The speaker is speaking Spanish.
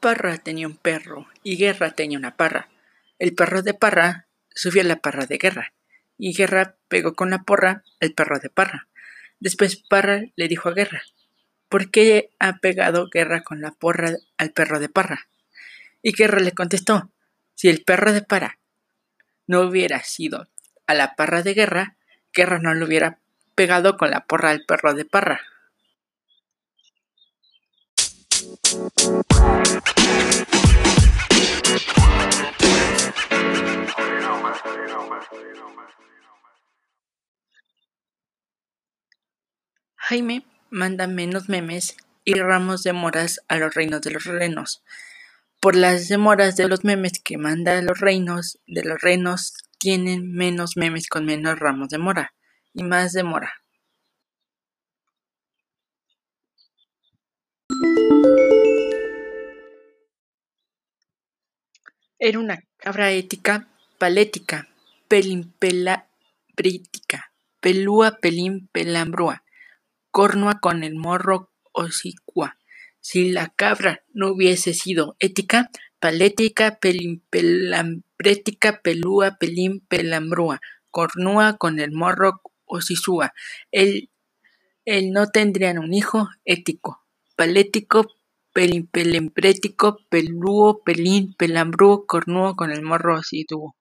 Parra tenía un perro y Guerra tenía una parra. El perro de Parra subió a la parra de Guerra y Guerra pegó con la porra al perro de Parra. Después Parra le dijo a Guerra, ¿por qué ha pegado Guerra con la porra al perro de Parra? Y Guerra le contestó, si el perro de Parra no hubiera sido a la parra de Guerra, Guerra no le hubiera pegado con la porra al perro de Parra. Jaime manda menos memes y ramos de moras a los reinos de los renos. Por las demoras de los memes que manda a los reinos de los renos tienen menos memes con menos ramos de mora y más de mora. Era una cabra ética, palética, pelimpela brítica, pelúa pelín pelambrúa, cornua con el morro hocicua. Si la cabra no hubiese sido ética, palética, pelimpelambrética, pelúa pelín pelambrúa, cornúa con el morro hocicua, él, él no tendrían un hijo ético, palético, Pelimpelemprético, pelúo, pelín, pelambrúo, cornudo con el morro tuvo.